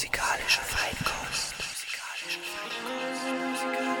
Musikalische Feinkost. Musikalische Feinkost.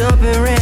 up and ran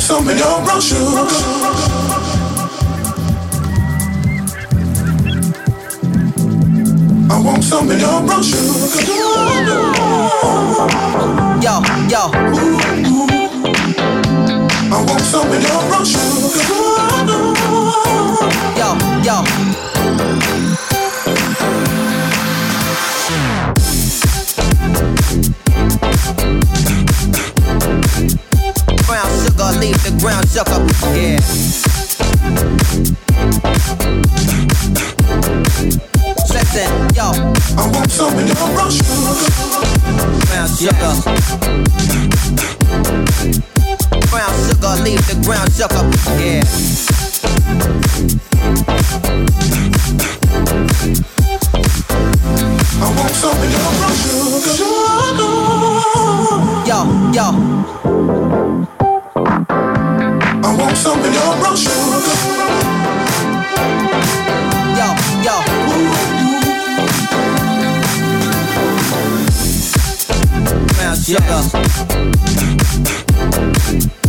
some in your sugar. I want some in your sugar. Yo, yo. I want some in your sugar. Yo, yo. Leave the ground sugar. Yeah. Listen, yo. I want some in your sugar. Brown sugar. Brown sugar, leave the ground sugar. Yeah. I want some in your brown sugar. Yo, yo. I want some in your brown sugar. Yo, yo. Sugar. Yeah.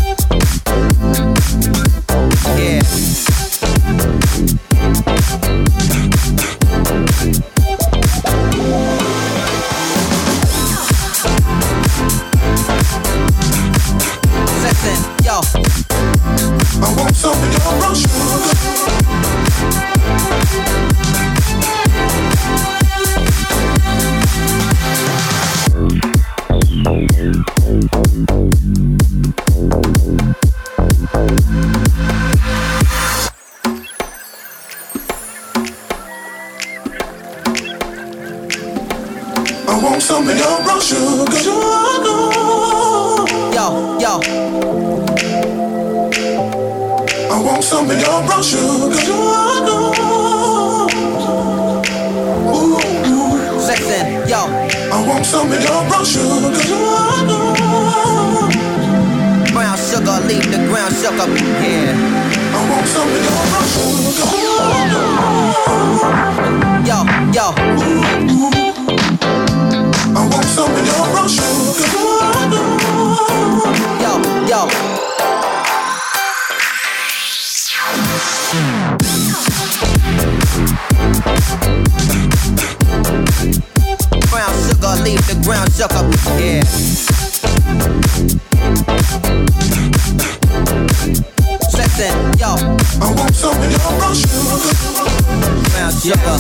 Some in sugar. Yo, yo. I want some in your brown sugar. Listen, yo. I want some in your brown sugar. Brown sugar, leave the ground sugar. Yeah. I want some in your brown sugar. Yo, yo. I want some in your brown sugar. Yo, yo. Brown sugar, leave the ground sugar. Yeah. Listen, yo. I want some in your brown sugar. Brown sugar.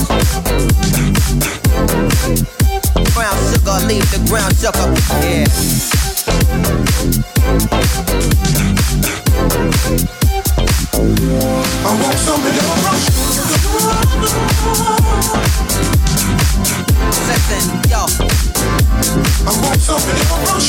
Brown sugar, leave the ground sugar. Yeah. I want some in your sugar. Listen, yo. I want some in your brown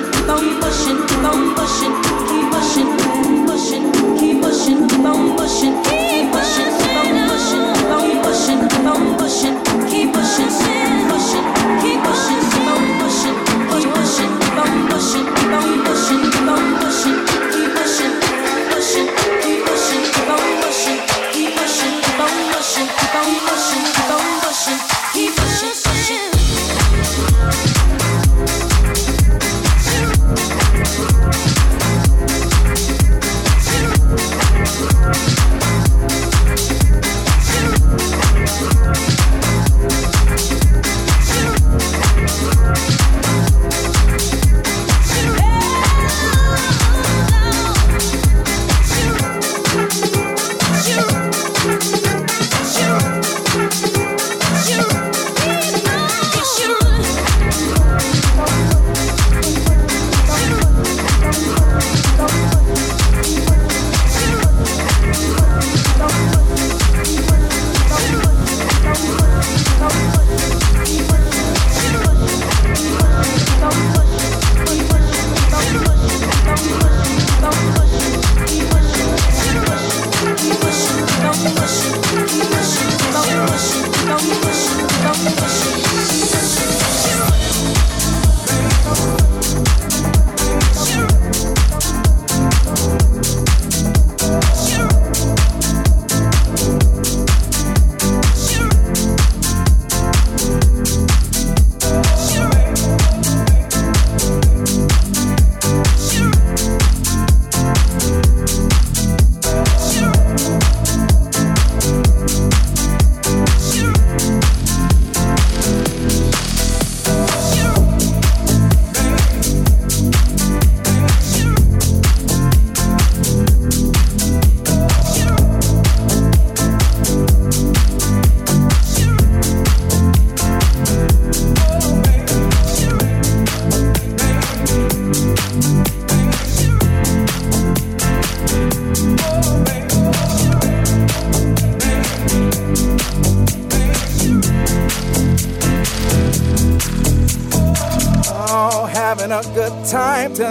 tonight.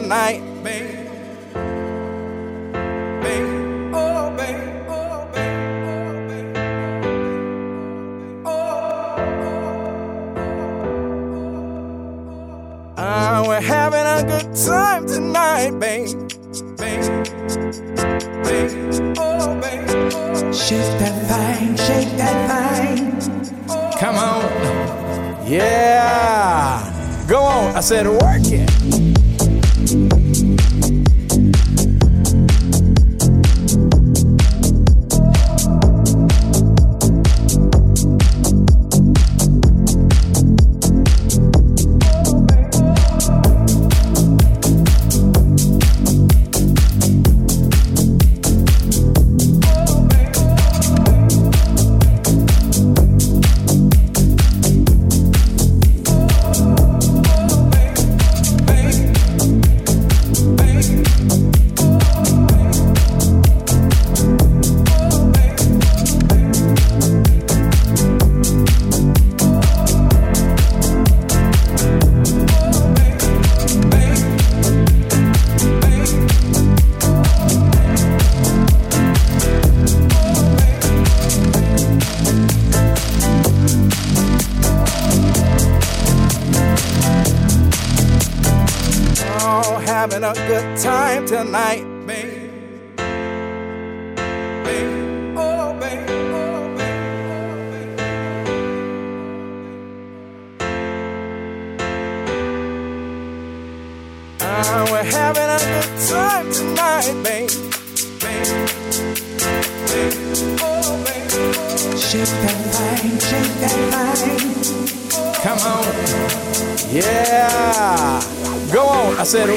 Uh, having a good time tonight, babe. Oh, babe, oh, babe, oh, babe, oh, babe. ah, we're having a good time tonight, babe. babe, babe, Oh, oh, shake that line, shake that line. Come on. Yeah. Go on. I said,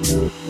Yeah.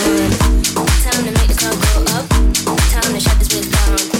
Time to make this all go up. Time to shut this bitch down.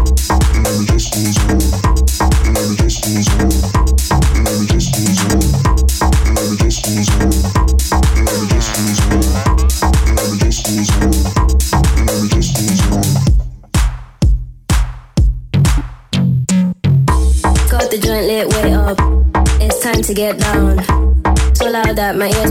My ears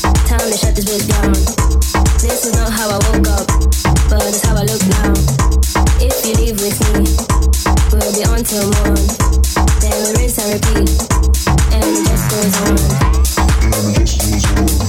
Time to shut this bitch down. This is not how I woke up, but it's how I look now. If you leave with me, we'll be on till morn. Then we rinse and repeat, and it just goes on.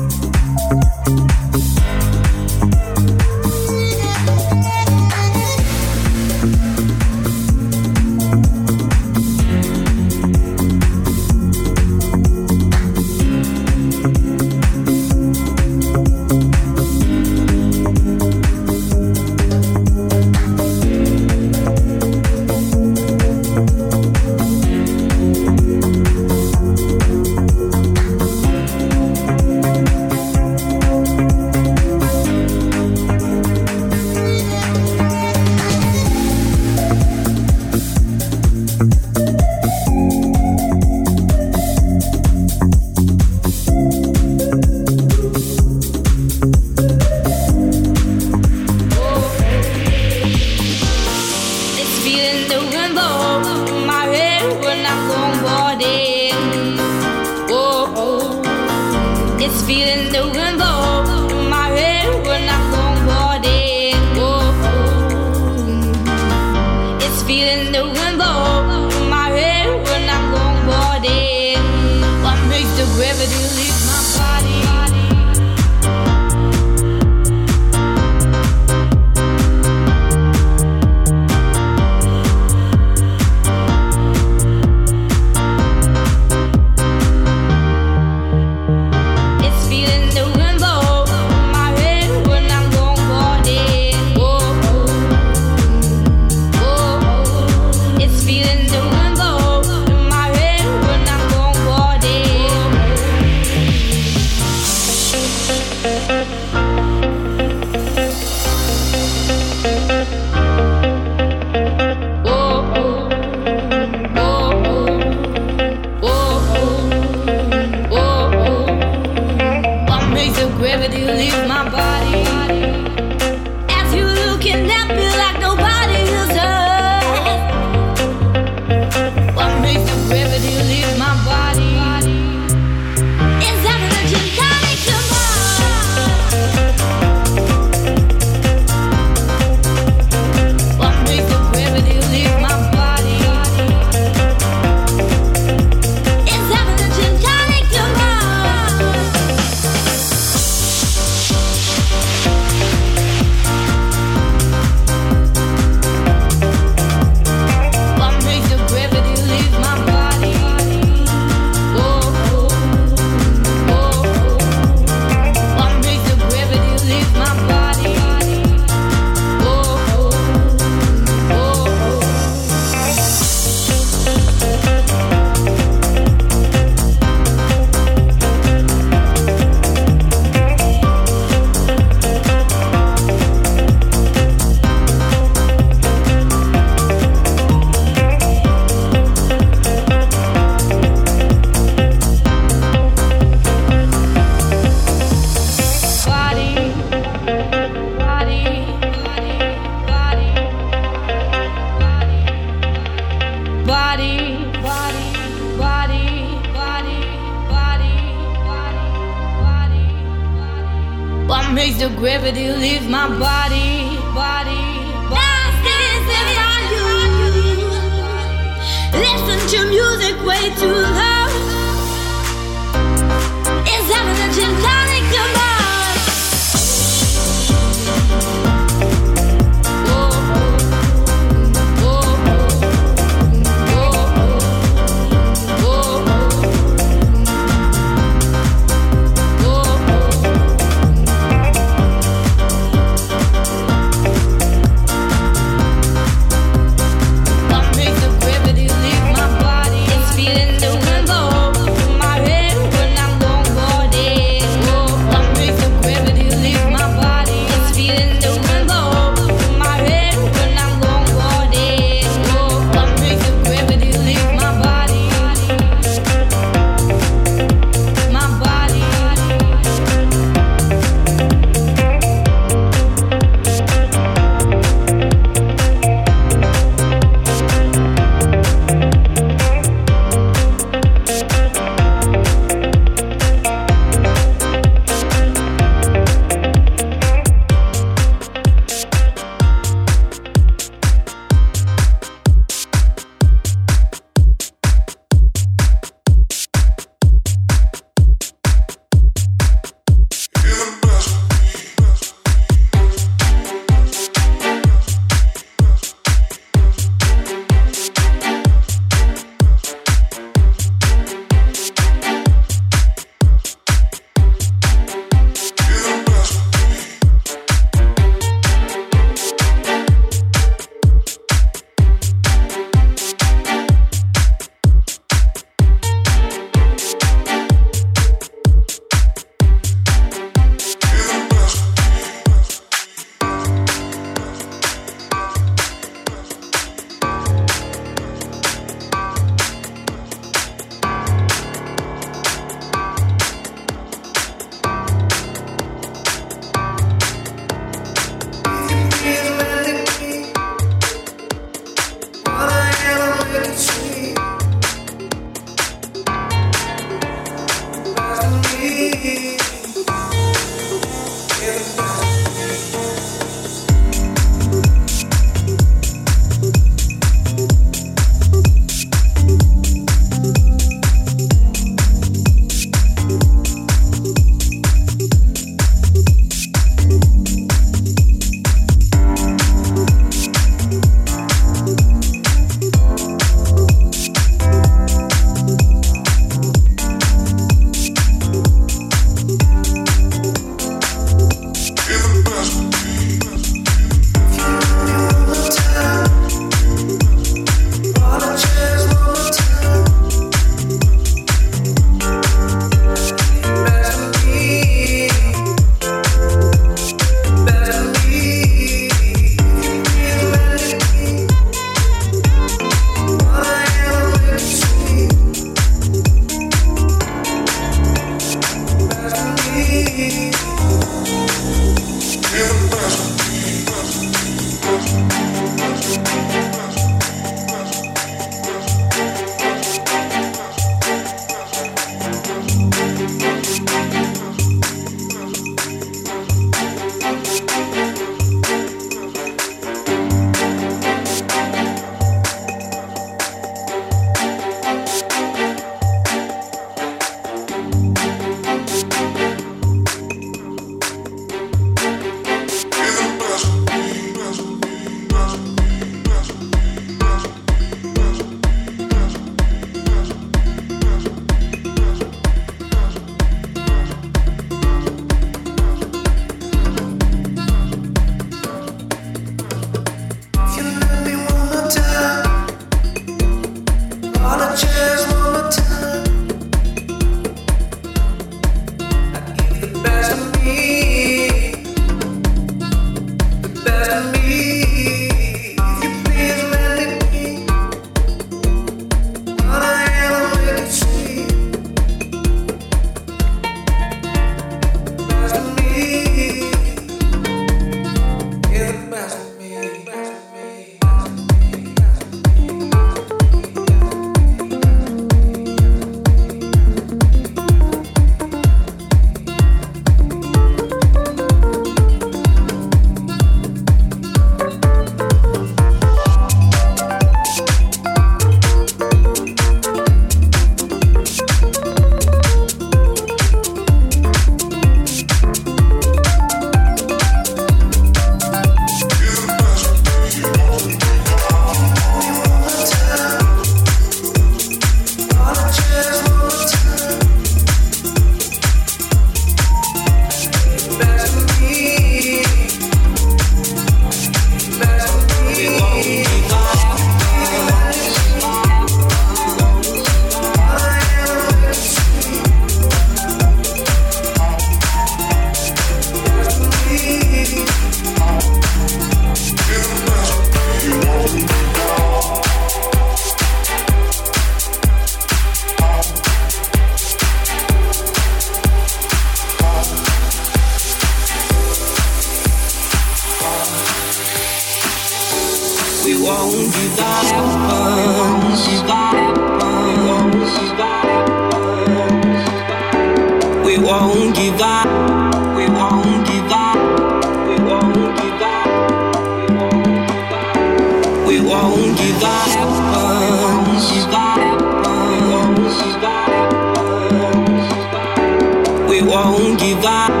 pra onde vai.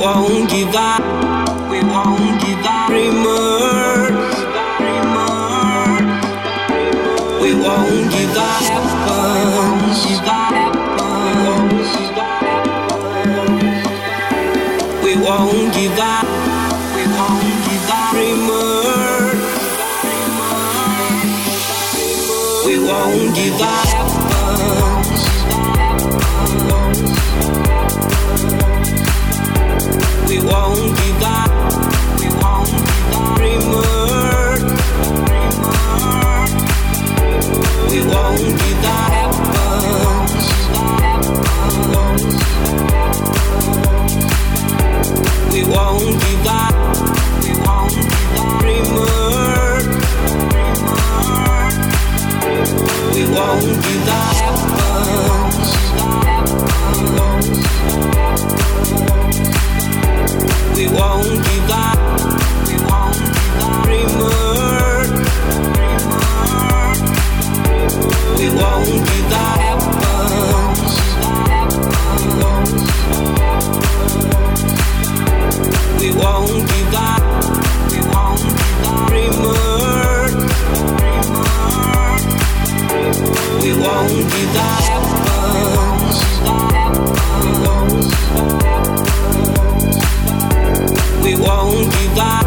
won't give up. got We won't won't. We won't be up.